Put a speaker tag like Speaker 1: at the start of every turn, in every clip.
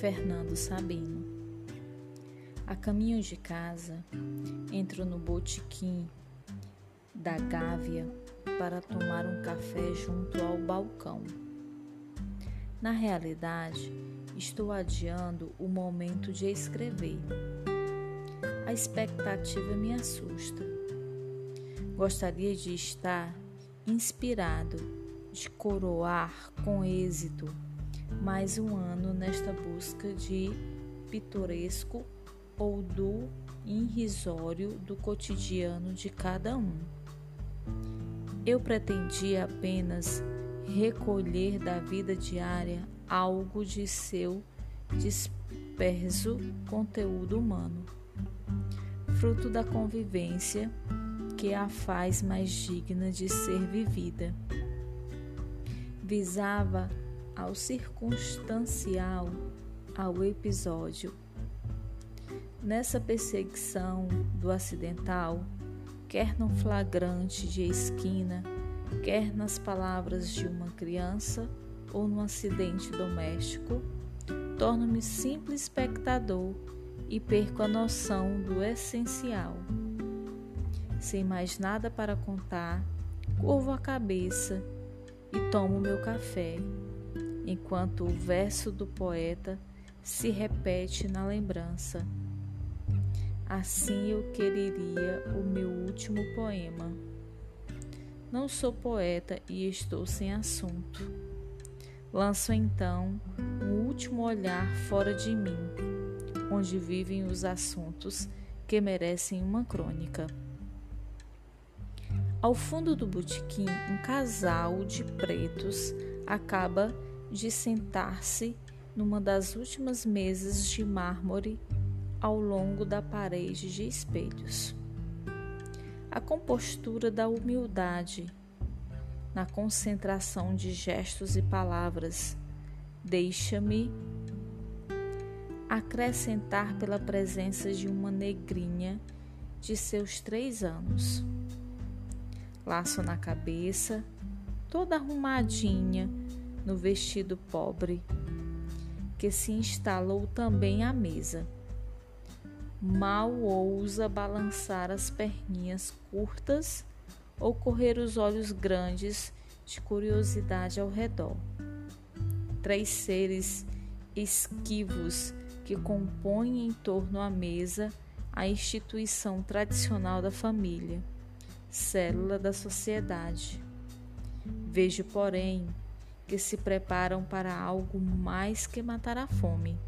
Speaker 1: Fernando Sabino. A caminho de casa, entro no botequim da Gávea para tomar um café junto ao balcão. Na realidade, estou adiando o momento de escrever. A expectativa me assusta. Gostaria de estar inspirado, de coroar com êxito mais um ano nesta busca de pitoresco ou do irrisório do cotidiano de cada um. Eu pretendia apenas recolher da vida diária algo de seu disperso conteúdo humano, fruto da convivência que a faz mais digna de ser vivida. Visava ao circunstancial, ao episódio. Nessa perseguição do acidental, quer no flagrante de esquina, quer nas palavras de uma criança ou no acidente doméstico, torno-me simples espectador e perco a noção do essencial. Sem mais nada para contar, curvo a cabeça e tomo meu café enquanto o verso do poeta se repete na lembrança. Assim eu quereria o meu último poema. Não sou poeta e estou sem assunto. Lanço então um último olhar fora de mim, onde vivem os assuntos que merecem uma crônica. Ao fundo do botequim, um casal de pretos acaba de sentar-se numa das últimas mesas de mármore ao longo da parede de espelhos. A compostura da humildade, na concentração de gestos e palavras, deixa-me acrescentar pela presença de uma negrinha de seus três anos. Laço na cabeça, toda arrumadinha, no vestido pobre, que se instalou também à mesa. Mal ousa balançar as perninhas curtas ou correr os olhos grandes de curiosidade ao redor. Três seres esquivos que compõem em torno à mesa a instituição tradicional da família, célula da sociedade. Vejo, porém, que se preparam para algo mais que matar a fome.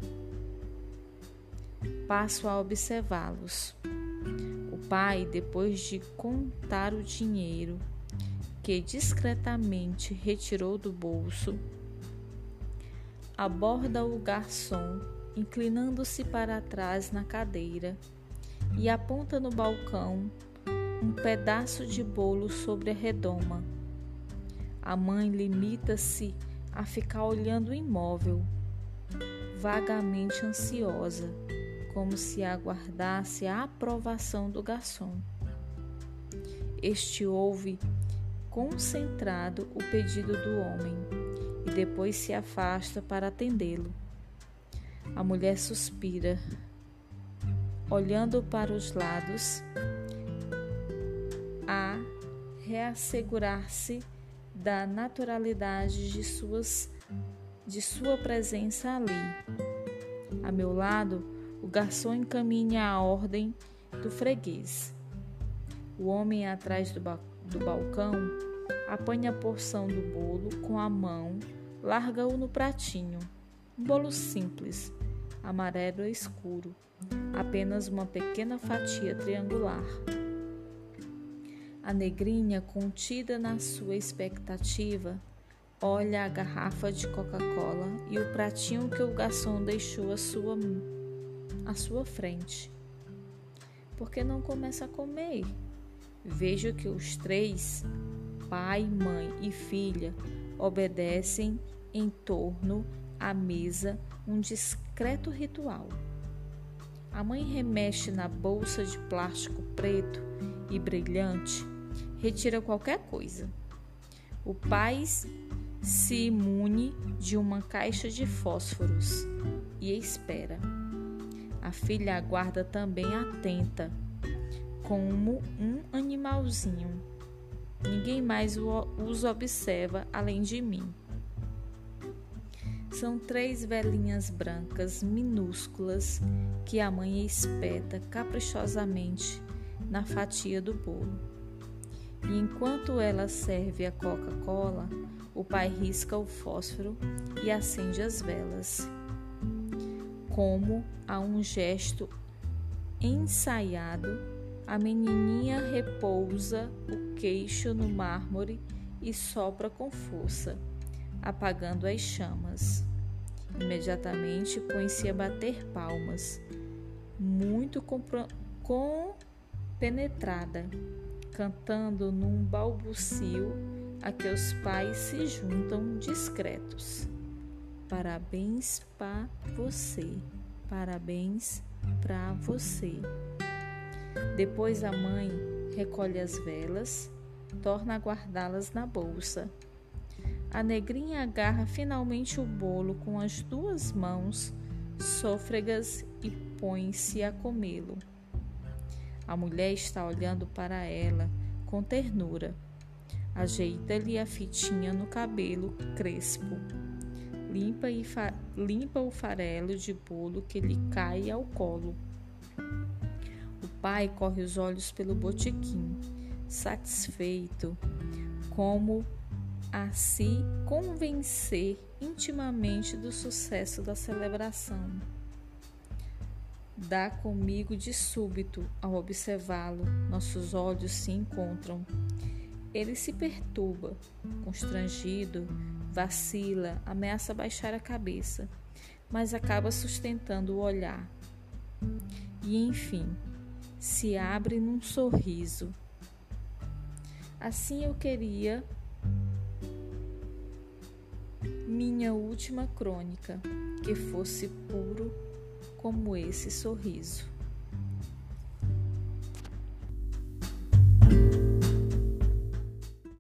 Speaker 1: Passo a observá-los. O pai, depois de contar o dinheiro que discretamente retirou do bolso, aborda o garçom, inclinando-se para trás na cadeira, e aponta no balcão um pedaço de bolo sobre a redoma a mãe limita-se a ficar olhando imóvel, vagamente ansiosa, como se aguardasse a aprovação do garçom. Este ouve concentrado o pedido do homem e depois se afasta para atendê-lo. A mulher suspira, olhando para os lados, a reassegurar-se da naturalidade de, suas, de sua presença ali. A meu lado, o garçom encaminha a ordem do freguês. O homem atrás do, ba do balcão apanha a porção do bolo com a mão, larga-o no pratinho. Um bolo simples, amarelo escuro, apenas uma pequena fatia triangular. A negrinha, contida na sua expectativa, olha a garrafa de Coca-Cola e o pratinho que o garçom deixou à sua, à sua frente. Por que não começa a comer? Vejo que os três, pai, mãe e filha, obedecem em torno à mesa um discreto ritual. A mãe remexe na bolsa de plástico preto e brilhante retira qualquer coisa. O pai se imune de uma caixa de fósforos e espera. A filha aguarda também atenta, como um animalzinho. Ninguém mais os observa além de mim. São três velhinhas brancas minúsculas que a mãe espeta caprichosamente na fatia do bolo. E enquanto ela serve a Coca-Cola, o pai risca o fósforo e acende as velas. Como a um gesto ensaiado, a menininha repousa o queixo no mármore e sopra com força, apagando as chamas. Imediatamente põe-se a bater palmas, muito compenetrada, cantando num balbucio a que os pais se juntam discretos. Parabéns para você, parabéns para você. Depois a mãe recolhe as velas, torna a guardá-las na bolsa. A negrinha agarra finalmente o bolo com as duas mãos sôfregas e põe-se a comê-lo. A mulher está olhando para ela com ternura. Ajeita-lhe a fitinha no cabelo crespo. Limpa, e limpa o farelo de bolo que lhe cai ao colo. O pai corre os olhos pelo botequim, satisfeito, como a se convencer intimamente do sucesso da celebração. Dá comigo de súbito ao observá-lo, nossos olhos se encontram. Ele se perturba, constrangido, vacila, ameaça baixar a cabeça, mas acaba sustentando o olhar. E enfim, se abre num sorriso. Assim eu queria minha última crônica, que fosse puro como esse sorriso.